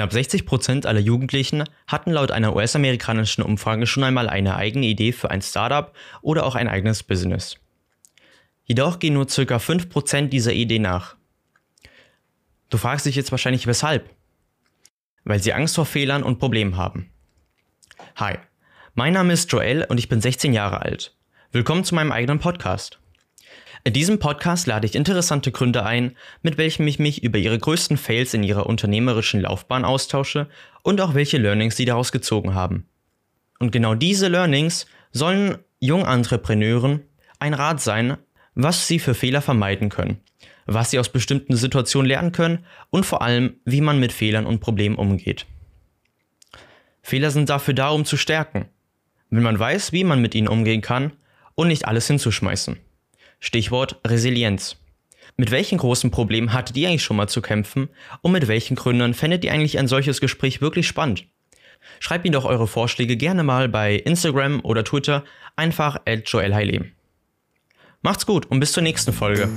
Knapp 60% aller Jugendlichen hatten laut einer US-amerikanischen Umfrage schon einmal eine eigene Idee für ein Startup oder auch ein eigenes Business. Jedoch gehen nur ca. 5% dieser Idee nach. Du fragst dich jetzt wahrscheinlich weshalb? Weil sie Angst vor Fehlern und Problemen haben. Hi, mein Name ist Joel und ich bin 16 Jahre alt. Willkommen zu meinem eigenen Podcast. In diesem Podcast lade ich interessante Gründer ein, mit welchen ich mich über ihre größten Fails in ihrer unternehmerischen Laufbahn austausche und auch welche Learnings sie daraus gezogen haben. Und genau diese Learnings sollen jungen Entrepreneuren ein Rat sein, was sie für Fehler vermeiden können, was sie aus bestimmten Situationen lernen können und vor allem, wie man mit Fehlern und Problemen umgeht. Fehler sind dafür da, um zu stärken, wenn man weiß, wie man mit ihnen umgehen kann und nicht alles hinzuschmeißen. Stichwort Resilienz. Mit welchen großen Problemen hattet ihr eigentlich schon mal zu kämpfen und mit welchen Gründern fändet ihr eigentlich ein solches Gespräch wirklich spannend? Schreibt mir doch eure Vorschläge gerne mal bei Instagram oder Twitter einfach at Joel Macht's gut und bis zur nächsten Folge.